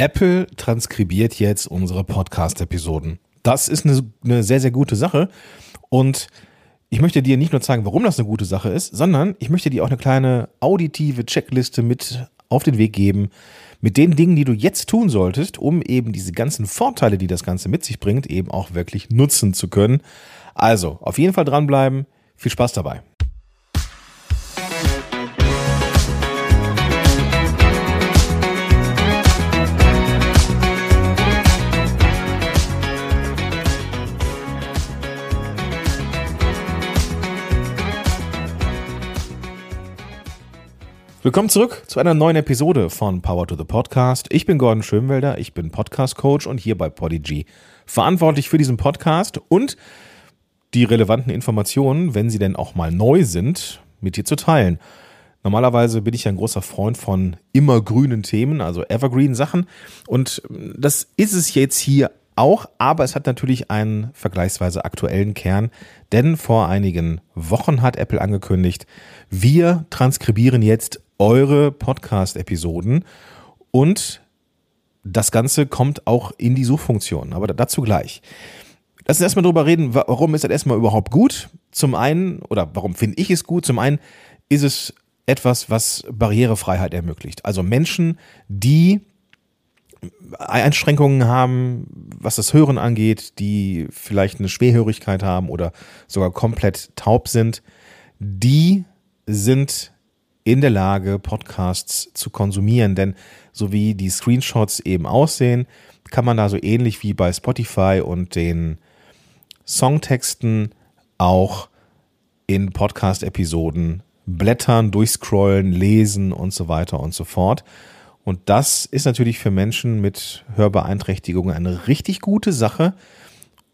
Apple transkribiert jetzt unsere Podcast-Episoden. Das ist eine, eine sehr, sehr gute Sache. Und ich möchte dir nicht nur zeigen, warum das eine gute Sache ist, sondern ich möchte dir auch eine kleine auditive Checkliste mit auf den Weg geben, mit den Dingen, die du jetzt tun solltest, um eben diese ganzen Vorteile, die das Ganze mit sich bringt, eben auch wirklich nutzen zu können. Also, auf jeden Fall dranbleiben. Viel Spaß dabei. Willkommen zurück zu einer neuen Episode von Power to the Podcast. Ich bin Gordon Schönwelder, ich bin Podcast Coach und hier bei Podigy verantwortlich für diesen Podcast und die relevanten Informationen, wenn sie denn auch mal neu sind, mit dir zu teilen. Normalerweise bin ich ein großer Freund von immergrünen Themen, also Evergreen Sachen und das ist es jetzt hier auch, aber es hat natürlich einen vergleichsweise aktuellen Kern, denn vor einigen Wochen hat Apple angekündigt, wir transkribieren jetzt eure Podcast-Episoden und das Ganze kommt auch in die Suchfunktion, aber dazu gleich. Lass uns erstmal drüber reden, warum ist das erstmal überhaupt gut? Zum einen, oder warum finde ich es gut? Zum einen ist es etwas, was Barrierefreiheit ermöglicht. Also Menschen, die Einschränkungen haben, was das Hören angeht, die vielleicht eine Schwerhörigkeit haben oder sogar komplett taub sind, die sind in der Lage, Podcasts zu konsumieren. Denn so wie die Screenshots eben aussehen, kann man da so ähnlich wie bei Spotify und den Songtexten auch in Podcast-Episoden blättern, durchscrollen, lesen und so weiter und so fort. Und das ist natürlich für Menschen mit Hörbeeinträchtigungen eine richtig gute Sache.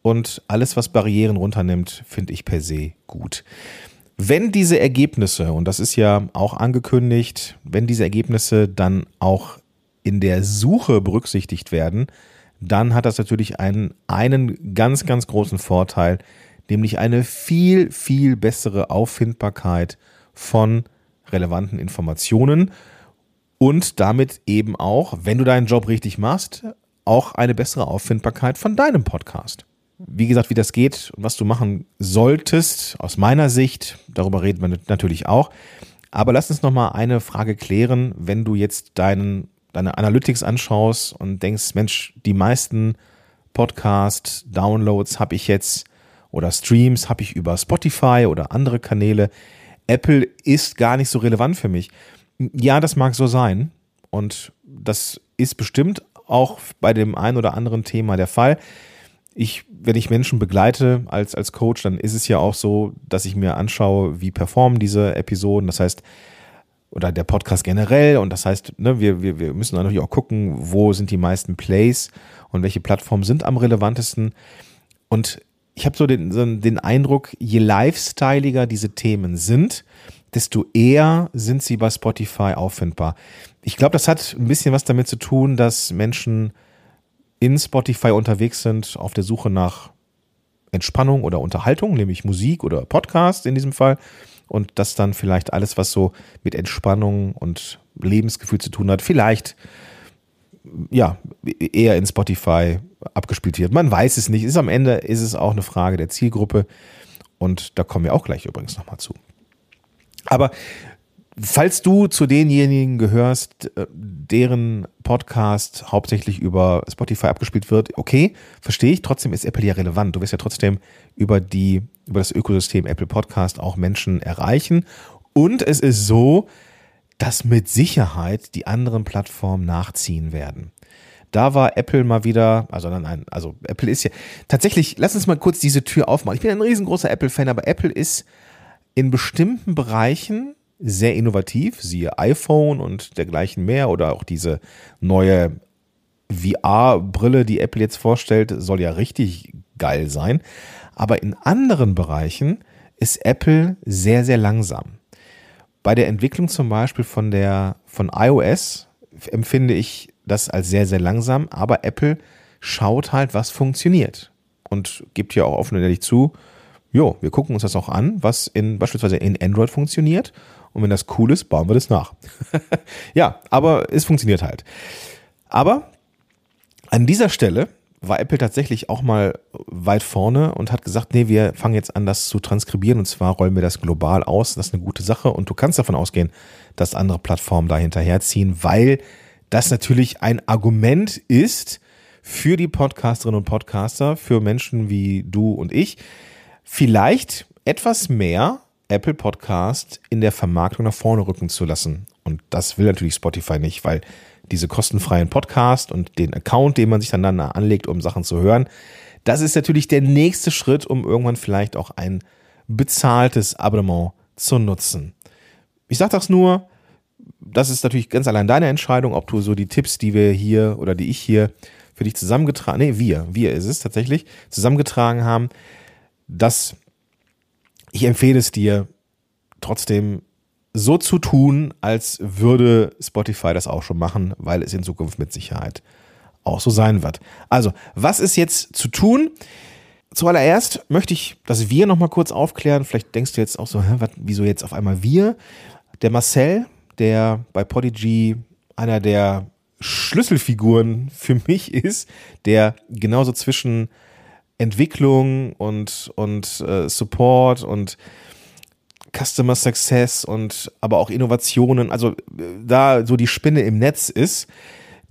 Und alles, was Barrieren runternimmt, finde ich per se gut. Wenn diese Ergebnisse, und das ist ja auch angekündigt, wenn diese Ergebnisse dann auch in der Suche berücksichtigt werden, dann hat das natürlich einen, einen ganz, ganz großen Vorteil, nämlich eine viel, viel bessere Auffindbarkeit von relevanten Informationen und damit eben auch, wenn du deinen Job richtig machst, auch eine bessere Auffindbarkeit von deinem Podcast. Wie gesagt, wie das geht und was du machen solltest, aus meiner Sicht, darüber reden wir natürlich auch. Aber lass uns nochmal eine Frage klären, wenn du jetzt deinen, deine Analytics anschaust und denkst, Mensch, die meisten Podcast-Downloads habe ich jetzt oder Streams habe ich über Spotify oder andere Kanäle. Apple ist gar nicht so relevant für mich. Ja, das mag so sein. Und das ist bestimmt auch bei dem einen oder anderen Thema der Fall ich, wenn ich Menschen begleite als, als Coach, dann ist es ja auch so, dass ich mir anschaue, wie performen diese Episoden. Das heißt, oder der Podcast generell. Und das heißt, ne, wir, wir, wir müssen natürlich auch gucken, wo sind die meisten Plays und welche Plattformen sind am relevantesten. Und ich habe so den, so den Eindruck, je lifestyleiger diese Themen sind, desto eher sind sie bei Spotify auffindbar. Ich glaube, das hat ein bisschen was damit zu tun, dass Menschen in Spotify unterwegs sind, auf der Suche nach Entspannung oder Unterhaltung, nämlich Musik oder Podcast in diesem Fall. Und das dann vielleicht alles, was so mit Entspannung und Lebensgefühl zu tun hat, vielleicht ja, eher in Spotify abgespielt wird. Man weiß es nicht. Ist am Ende ist es auch eine Frage der Zielgruppe. Und da kommen wir auch gleich übrigens nochmal zu. Aber Falls du zu denjenigen gehörst, äh, deren Podcast hauptsächlich über Spotify abgespielt wird, okay, verstehe ich. Trotzdem ist Apple ja relevant. Du wirst ja trotzdem über die, über das Ökosystem Apple Podcast auch Menschen erreichen. Und es ist so, dass mit Sicherheit die anderen Plattformen nachziehen werden. Da war Apple mal wieder, also nein, also Apple ist ja tatsächlich, lass uns mal kurz diese Tür aufmachen. Ich bin ein riesengroßer Apple-Fan, aber Apple ist in bestimmten Bereichen sehr innovativ, siehe iPhone und dergleichen mehr oder auch diese neue VR-Brille, die Apple jetzt vorstellt, soll ja richtig geil sein. Aber in anderen Bereichen ist Apple sehr, sehr langsam. Bei der Entwicklung zum Beispiel von der, von iOS empfinde ich das als sehr, sehr langsam, aber Apple schaut halt, was funktioniert und gibt ja auch offen und ehrlich zu, jo, wir gucken uns das auch an, was in, beispielsweise in Android funktioniert und wenn das cool ist, bauen wir das nach. ja, aber es funktioniert halt. Aber An dieser Stelle war Apple tatsächlich auch mal weit vorne und hat gesagt, nee, wir fangen jetzt an, das zu transkribieren und zwar rollen wir das global aus. Das ist eine gute Sache und du kannst davon ausgehen, dass andere Plattformen da hinterherziehen, weil das natürlich ein Argument ist für die Podcasterinnen und Podcaster, für Menschen wie du und ich, vielleicht etwas mehr Apple Podcast in der Vermarktung nach vorne rücken zu lassen. Und das will natürlich Spotify nicht, weil diese kostenfreien Podcast und den Account, den man sich dann, dann anlegt, um Sachen zu hören, das ist natürlich der nächste Schritt, um irgendwann vielleicht auch ein bezahltes Abonnement zu nutzen. Ich sage das nur, das ist natürlich ganz allein deine Entscheidung, ob du so die Tipps, die wir hier oder die ich hier für dich zusammengetragen, nee, wir, wir ist es tatsächlich, zusammengetragen haben, dass ich empfehle es dir trotzdem so zu tun, als würde Spotify das auch schon machen, weil es in Zukunft mit Sicherheit auch so sein wird. Also, was ist jetzt zu tun? Zuallererst möchte ich das Wir nochmal kurz aufklären. Vielleicht denkst du jetzt auch so, hä, was, wieso jetzt auf einmal wir? Der Marcel, der bei Podigy einer der Schlüsselfiguren für mich ist, der genauso zwischen Entwicklung und, und äh, Support und Customer Success und aber auch Innovationen, also äh, da so die Spinne im Netz ist,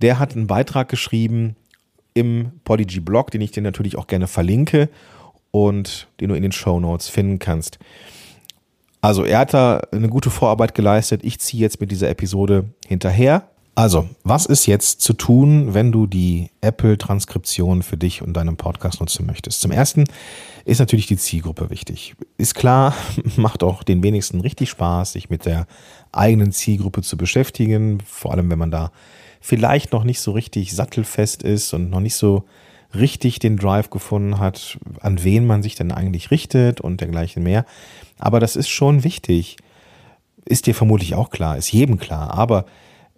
der hat einen Beitrag geschrieben im Podigy Blog, den ich dir natürlich auch gerne verlinke und den du in den Show Notes finden kannst. Also er hat da eine gute Vorarbeit geleistet. Ich ziehe jetzt mit dieser Episode hinterher. Also, was ist jetzt zu tun, wenn du die Apple-Transkription für dich und deinen Podcast nutzen möchtest? Zum ersten ist natürlich die Zielgruppe wichtig. Ist klar, macht auch den wenigsten richtig Spaß, sich mit der eigenen Zielgruppe zu beschäftigen, vor allem wenn man da vielleicht noch nicht so richtig sattelfest ist und noch nicht so richtig den Drive gefunden hat, an wen man sich denn eigentlich richtet und dergleichen mehr. Aber das ist schon wichtig. Ist dir vermutlich auch klar, ist jedem klar. Aber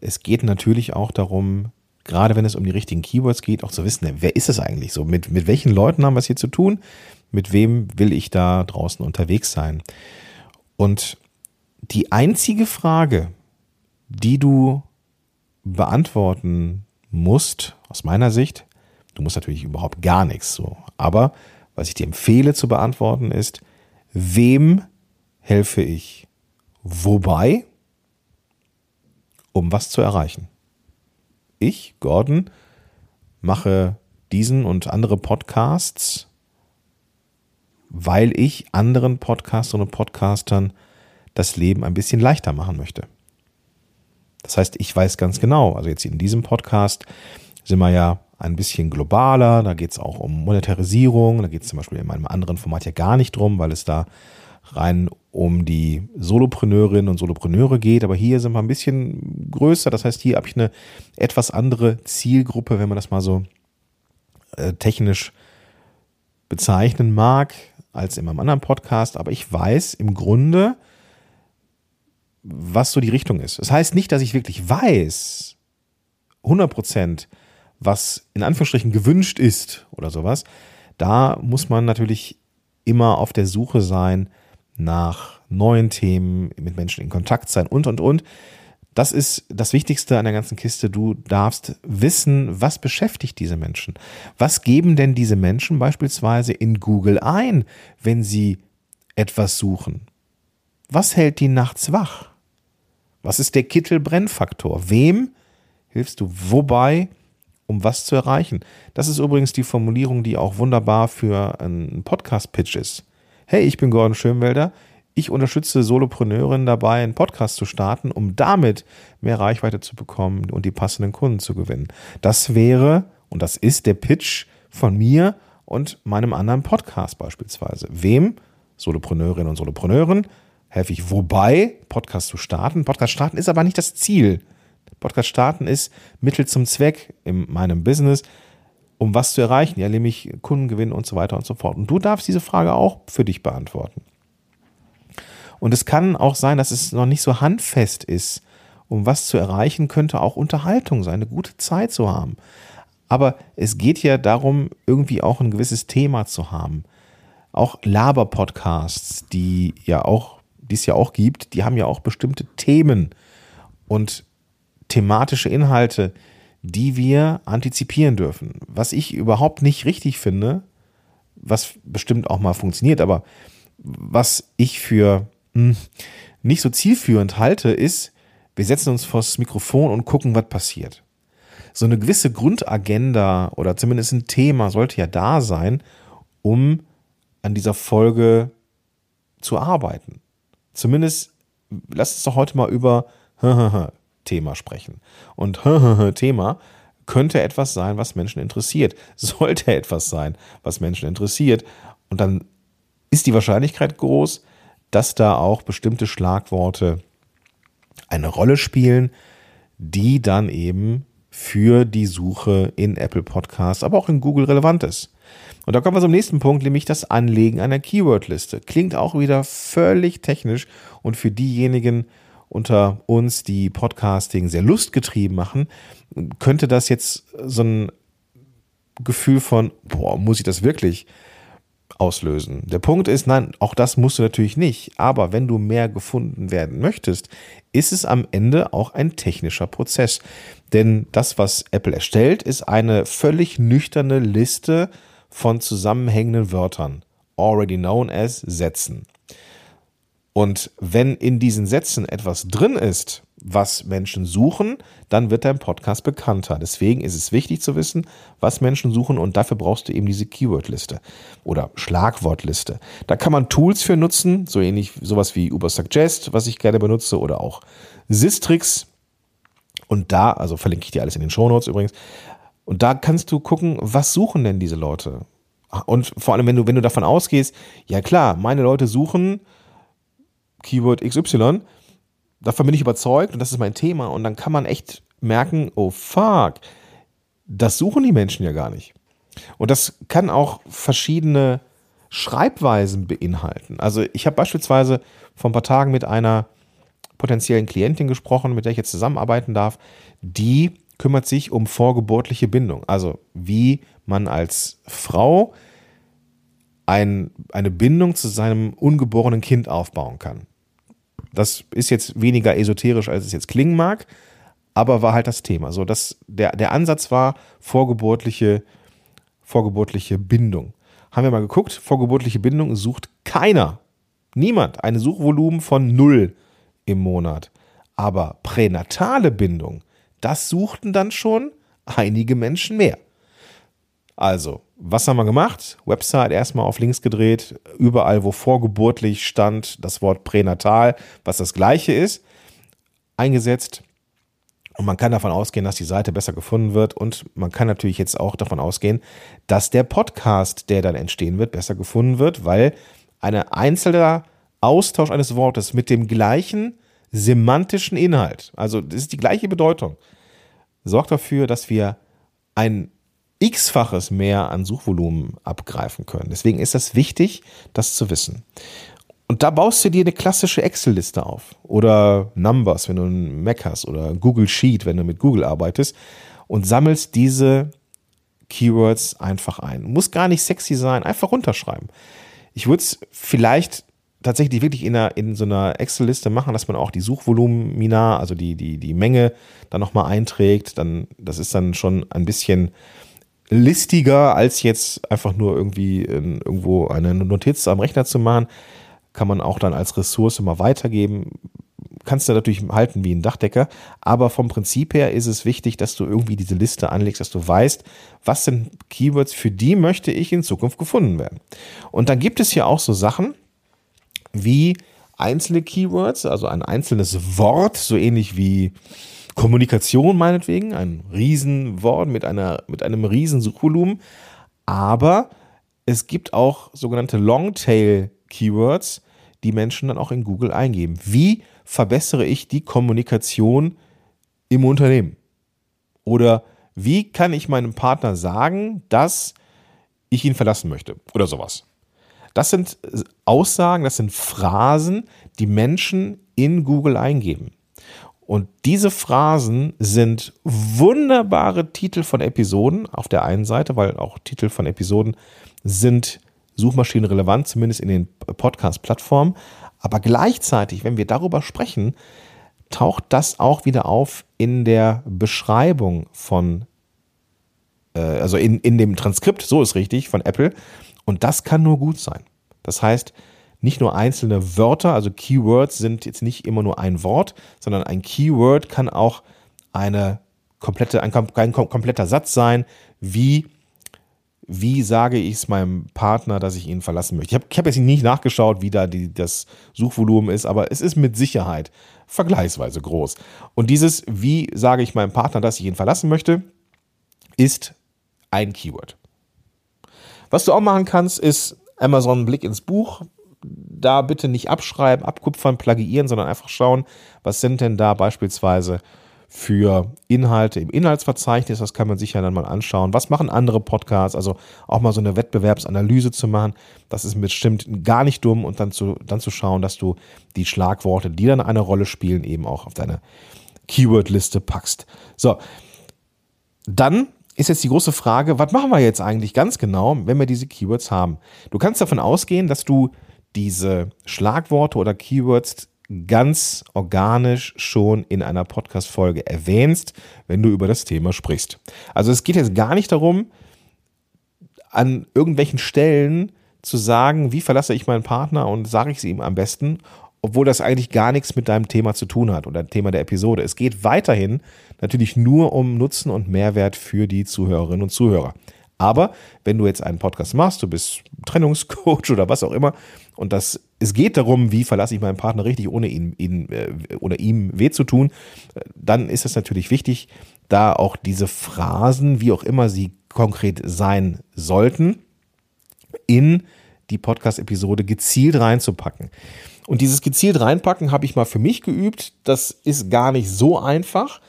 es geht natürlich auch darum, gerade wenn es um die richtigen Keywords geht, auch zu wissen, wer ist es eigentlich so? Mit, mit welchen Leuten haben wir es hier zu tun? Mit wem will ich da draußen unterwegs sein? Und die einzige Frage, die du beantworten musst, aus meiner Sicht, du musst natürlich überhaupt gar nichts so, aber was ich dir empfehle zu beantworten ist, wem helfe ich? Wobei um was zu erreichen. Ich, Gordon, mache diesen und andere Podcasts, weil ich anderen Podcasterinnen und Podcastern das Leben ein bisschen leichter machen möchte. Das heißt, ich weiß ganz genau, also jetzt in diesem Podcast sind wir ja ein bisschen globaler, da geht es auch um Monetarisierung, da geht es zum Beispiel in meinem anderen Format ja gar nicht drum, weil es da rein um die Solopreneurinnen und Solopreneure geht, aber hier sind wir ein bisschen größer. Das heißt, hier habe ich eine etwas andere Zielgruppe, wenn man das mal so äh, technisch bezeichnen mag, als in meinem anderen Podcast. Aber ich weiß im Grunde, was so die Richtung ist. Das heißt nicht, dass ich wirklich weiß, 100 Prozent, was in Anführungsstrichen gewünscht ist oder sowas. Da muss man natürlich immer auf der Suche sein nach neuen Themen, mit Menschen in Kontakt sein und, und, und. Das ist das Wichtigste an der ganzen Kiste. Du darfst wissen, was beschäftigt diese Menschen. Was geben denn diese Menschen beispielsweise in Google ein, wenn sie etwas suchen? Was hält die nachts wach? Was ist der Kittelbrennfaktor? Wem hilfst du wobei, um was zu erreichen? Das ist übrigens die Formulierung, die auch wunderbar für einen Podcast-Pitch ist hey, ich bin Gordon Schönwelder, ich unterstütze Solopreneurinnen dabei, einen Podcast zu starten, um damit mehr Reichweite zu bekommen und die passenden Kunden zu gewinnen. Das wäre und das ist der Pitch von mir und meinem anderen Podcast beispielsweise. Wem? Solopreneurinnen und Solopreneuren helfe ich wobei, Podcast zu starten. Podcast starten ist aber nicht das Ziel. Podcast starten ist Mittel zum Zweck in meinem Business um was zu erreichen, ja, nämlich Kunden gewinnen und so weiter und so fort. Und du darfst diese Frage auch für dich beantworten. Und es kann auch sein, dass es noch nicht so handfest ist, um was zu erreichen, könnte auch Unterhaltung sein, eine gute Zeit zu haben. Aber es geht ja darum, irgendwie auch ein gewisses Thema zu haben. Auch Laber-Podcasts, die ja auch, die es ja auch gibt, die haben ja auch bestimmte Themen und thematische Inhalte, die wir antizipieren dürfen. Was ich überhaupt nicht richtig finde, was bestimmt auch mal funktioniert, aber was ich für hm, nicht so zielführend halte, ist, wir setzen uns vors Mikrofon und gucken, was passiert. So eine gewisse Grundagenda oder zumindest ein Thema sollte ja da sein, um an dieser Folge zu arbeiten. Zumindest lass uns doch heute mal über Thema sprechen. Und Thema könnte etwas sein, was Menschen interessiert. Sollte etwas sein, was Menschen interessiert. Und dann ist die Wahrscheinlichkeit groß, dass da auch bestimmte Schlagworte eine Rolle spielen, die dann eben für die Suche in Apple Podcasts, aber auch in Google relevant ist. Und da kommen wir zum nächsten Punkt, nämlich das Anlegen einer Keywordliste. Klingt auch wieder völlig technisch und für diejenigen unter uns, die Podcasting sehr lustgetrieben machen, könnte das jetzt so ein Gefühl von, boah, muss ich das wirklich? auslösen. Der Punkt ist, nein, auch das musst du natürlich nicht. Aber wenn du mehr gefunden werden möchtest, ist es am Ende auch ein technischer Prozess. Denn das, was Apple erstellt, ist eine völlig nüchterne Liste von zusammenhängenden Wörtern. Already known as Sätzen. Und wenn in diesen Sätzen etwas drin ist, was Menschen suchen, dann wird dein Podcast bekannter. Deswegen ist es wichtig zu wissen, was Menschen suchen und dafür brauchst du eben diese Keywordliste oder Schlagwortliste. Da kann man Tools für nutzen, so ähnlich sowas wie Ubersuggest, was ich gerne benutze oder auch Sistrix. Und da, also verlinke ich dir alles in den Shownotes übrigens. Und da kannst du gucken, was suchen denn diese Leute? Und vor allem, wenn du, wenn du davon ausgehst, ja klar, meine Leute suchen Keyword XY, davon bin ich überzeugt und das ist mein Thema. Und dann kann man echt merken, oh fuck, das suchen die Menschen ja gar nicht. Und das kann auch verschiedene Schreibweisen beinhalten. Also ich habe beispielsweise vor ein paar Tagen mit einer potenziellen Klientin gesprochen, mit der ich jetzt zusammenarbeiten darf, die kümmert sich um vorgeburtliche Bindung. Also wie man als Frau ein, eine Bindung zu seinem ungeborenen Kind aufbauen kann. Das ist jetzt weniger esoterisch, als es jetzt klingen mag, aber war halt das Thema. So, das, der, der Ansatz war vorgeburtliche, vorgeburtliche Bindung. Haben wir mal geguckt, vorgeburtliche Bindung sucht keiner, niemand, ein Suchvolumen von null im Monat. Aber pränatale Bindung, das suchten dann schon einige Menschen mehr. Also, was haben wir gemacht? Website erstmal auf links gedreht, überall, wo vorgeburtlich stand, das Wort pränatal, was das gleiche ist, eingesetzt. Und man kann davon ausgehen, dass die Seite besser gefunden wird. Und man kann natürlich jetzt auch davon ausgehen, dass der Podcast, der dann entstehen wird, besser gefunden wird, weil ein einzelner Austausch eines Wortes mit dem gleichen semantischen Inhalt, also das ist die gleiche Bedeutung, sorgt dafür, dass wir ein x-faches mehr an Suchvolumen abgreifen können. Deswegen ist das wichtig, das zu wissen. Und da baust du dir eine klassische Excel-Liste auf oder Numbers, wenn du einen Mac hast oder Google Sheet, wenn du mit Google arbeitest und sammelst diese Keywords einfach ein. Muss gar nicht sexy sein, einfach runterschreiben. Ich würde es vielleicht tatsächlich wirklich in, einer, in so einer Excel-Liste machen, dass man auch die Suchvolumina, also die, die, die Menge dann nochmal einträgt. Dann, das ist dann schon ein bisschen listiger, als jetzt einfach nur irgendwie in, irgendwo eine Notiz am Rechner zu machen. Kann man auch dann als Ressource mal weitergeben. Kannst du natürlich halten wie ein Dachdecker, aber vom Prinzip her ist es wichtig, dass du irgendwie diese Liste anlegst, dass du weißt, was sind Keywords, für die möchte ich in Zukunft gefunden werden. Und dann gibt es ja auch so Sachen wie einzelne Keywords, also ein einzelnes Wort, so ähnlich wie Kommunikation meinetwegen, ein Riesenwort mit, einer, mit einem riesen Suchvolumen, aber es gibt auch sogenannte Longtail-Keywords, die Menschen dann auch in Google eingeben. Wie verbessere ich die Kommunikation im Unternehmen? Oder wie kann ich meinem Partner sagen, dass ich ihn verlassen möchte? Oder sowas. Das sind Aussagen, das sind Phrasen, die Menschen in Google eingeben. Und diese Phrasen sind wunderbare Titel von Episoden auf der einen Seite, weil auch Titel von Episoden sind suchmaschinenrelevant, zumindest in den Podcast-Plattformen. Aber gleichzeitig, wenn wir darüber sprechen, taucht das auch wieder auf in der Beschreibung von, äh, also in, in dem Transkript, so ist richtig, von Apple. Und das kann nur gut sein. Das heißt, nicht nur einzelne Wörter, also Keywords sind jetzt nicht immer nur ein Wort, sondern ein Keyword kann auch eine komplette, ein, ein kompletter Satz sein, wie wie sage ich es meinem Partner, dass ich ihn verlassen möchte. Ich habe hab jetzt nicht nachgeschaut, wie da die, das Suchvolumen ist, aber es ist mit Sicherheit vergleichsweise groß. Und dieses, wie sage ich meinem Partner, dass ich ihn verlassen möchte, ist ein Keyword. Was du auch machen kannst, ist Amazon Blick ins Buch. Da bitte nicht abschreiben, abkupfern, plagiieren, sondern einfach schauen, was sind denn da beispielsweise für Inhalte im Inhaltsverzeichnis. Das kann man sich ja dann mal anschauen. Was machen andere Podcasts? Also auch mal so eine Wettbewerbsanalyse zu machen. Das ist bestimmt gar nicht dumm und dann zu, dann zu schauen, dass du die Schlagworte, die dann eine Rolle spielen, eben auch auf deine Keyword-Liste packst. So. Dann ist jetzt die große Frage, was machen wir jetzt eigentlich ganz genau, wenn wir diese Keywords haben? Du kannst davon ausgehen, dass du diese Schlagworte oder Keywords ganz organisch schon in einer Podcast-Folge erwähnst, wenn du über das Thema sprichst. Also es geht jetzt gar nicht darum, an irgendwelchen Stellen zu sagen, wie verlasse ich meinen Partner und sage ich es ihm am besten, obwohl das eigentlich gar nichts mit deinem Thema zu tun hat oder Thema der Episode. Es geht weiterhin natürlich nur um Nutzen und Mehrwert für die Zuhörerinnen und Zuhörer. Aber wenn du jetzt einen Podcast machst, du bist Trennungscoach oder was auch immer, und das, es geht darum, wie verlasse ich meinen Partner richtig, ohne ihn, ihn äh, oder ihm weh zu tun, dann ist es natürlich wichtig, da auch diese Phrasen, wie auch immer sie konkret sein sollten, in die Podcast-Episode gezielt reinzupacken. Und dieses gezielt reinpacken habe ich mal für mich geübt. Das ist gar nicht so einfach,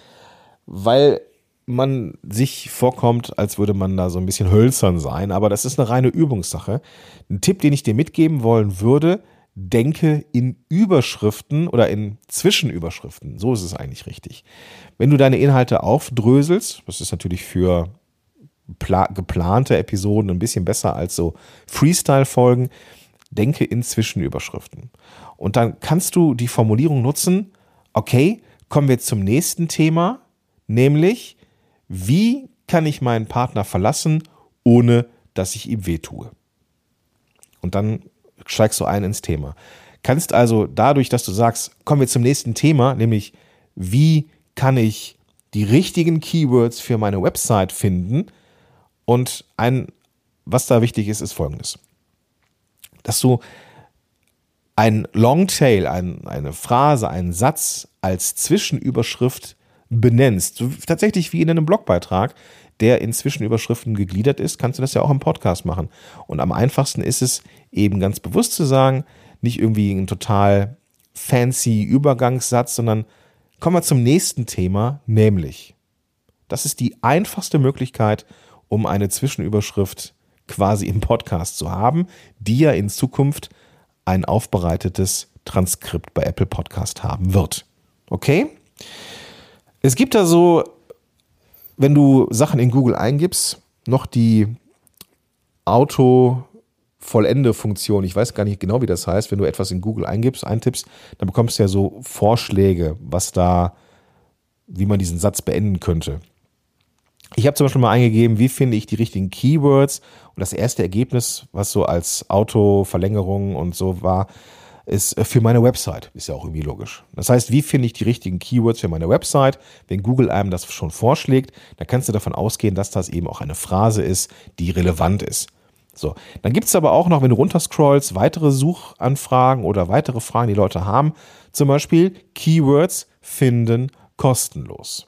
weil man sich vorkommt, als würde man da so ein bisschen hölzern sein, aber das ist eine reine Übungssache. Ein Tipp, den ich dir mitgeben wollen würde, denke in Überschriften oder in Zwischenüberschriften. So ist es eigentlich richtig. Wenn du deine Inhalte aufdröselst, das ist natürlich für geplante Episoden ein bisschen besser als so Freestyle-Folgen, denke in Zwischenüberschriften. Und dann kannst du die Formulierung nutzen, okay, kommen wir zum nächsten Thema, nämlich wie kann ich meinen Partner verlassen, ohne dass ich ihm wehtue? Und dann steigst du ein ins Thema. Kannst also dadurch, dass du sagst, kommen wir zum nächsten Thema, nämlich wie kann ich die richtigen Keywords für meine Website finden? Und ein, was da wichtig ist, ist folgendes. Dass du ein Longtail, ein, eine Phrase, einen Satz als Zwischenüberschrift benennst, tatsächlich wie in einem Blogbeitrag, der in Zwischenüberschriften gegliedert ist, kannst du das ja auch im Podcast machen. Und am einfachsten ist es eben ganz bewusst zu sagen, nicht irgendwie ein total fancy Übergangssatz, sondern kommen wir zum nächsten Thema, nämlich. Das ist die einfachste Möglichkeit, um eine Zwischenüberschrift quasi im Podcast zu haben, die ja in Zukunft ein aufbereitetes Transkript bei Apple Podcast haben wird. Okay? Es gibt da so, wenn du Sachen in Google eingibst, noch die Auto-Vollende-Funktion. Ich weiß gar nicht genau, wie das heißt. Wenn du etwas in Google eingibst, eintippst, dann bekommst du ja so Vorschläge, was da, wie man diesen Satz beenden könnte. Ich habe zum Beispiel mal eingegeben, wie finde ich die richtigen Keywords und das erste Ergebnis, was so als Autoverlängerung und so war, ist äh, für meine Website. Ist ja auch irgendwie logisch. Das heißt, wie finde ich die richtigen Keywords für meine Website? Wenn Google einem das schon vorschlägt, dann kannst du davon ausgehen, dass das eben auch eine Phrase ist, die relevant ist. So, dann gibt es aber auch noch, wenn du runterscrollst, weitere Suchanfragen oder weitere Fragen, die Leute haben. Zum Beispiel Keywords finden kostenlos.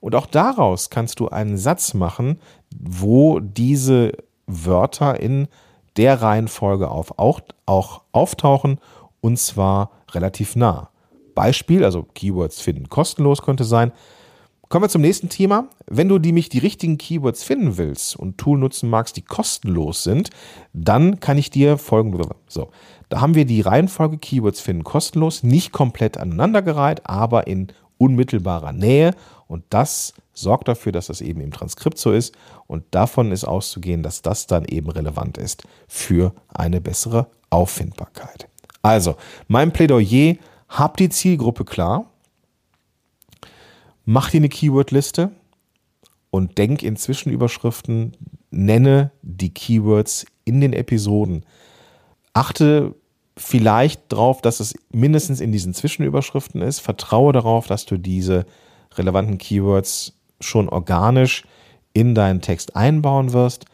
Und auch daraus kannst du einen Satz machen, wo diese Wörter in der Reihenfolge auf, auch, auch auftauchen und zwar relativ nah. Beispiel, also Keywords finden kostenlos könnte sein. Kommen wir zum nächsten Thema. Wenn du nämlich die richtigen Keywords finden willst und Tool nutzen magst, die kostenlos sind, dann kann ich dir folgende. So, da haben wir die Reihenfolge Keywords finden kostenlos, nicht komplett aneinandergereiht, aber in unmittelbarer Nähe. Und das sorgt dafür, dass das eben im Transkript so ist. Und davon ist auszugehen, dass das dann eben relevant ist für eine bessere Auffindbarkeit. Also, mein Plädoyer hab die Zielgruppe klar, mach dir eine Keyword-Liste und denk in Zwischenüberschriften, nenne die Keywords in den Episoden. Achte vielleicht darauf, dass es mindestens in diesen Zwischenüberschriften ist. Vertraue darauf, dass du diese relevanten Keywords schon organisch in deinen Text einbauen wirst.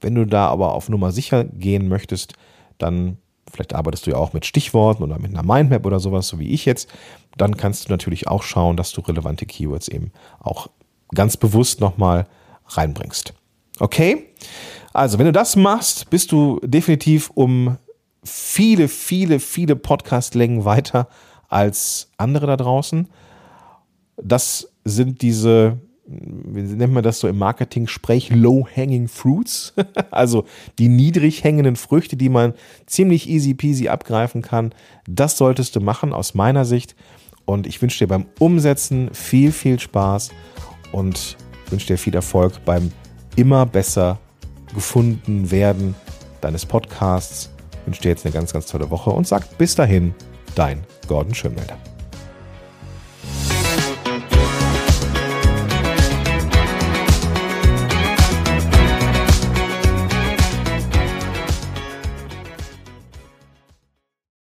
Wenn du da aber auf Nummer sicher gehen möchtest, dann vielleicht arbeitest du ja auch mit Stichworten oder mit einer Mindmap oder sowas, so wie ich jetzt, dann kannst du natürlich auch schauen, dass du relevante Keywords eben auch ganz bewusst nochmal reinbringst. Okay? Also, wenn du das machst, bist du definitiv um viele, viele, viele Podcast-Längen weiter als andere da draußen. Das sind diese, wie nennt man das so im Marketing-Sprech, Low-Hanging Fruits. also die niedrig hängenden Früchte, die man ziemlich easy peasy abgreifen kann. Das solltest du machen aus meiner Sicht. Und ich wünsche dir beim Umsetzen viel, viel Spaß und wünsche dir viel Erfolg beim immer besser gefunden werden deines Podcasts. Ich wünsche dir jetzt eine ganz, ganz tolle Woche und sag bis dahin, dein Gordon Schönmelder.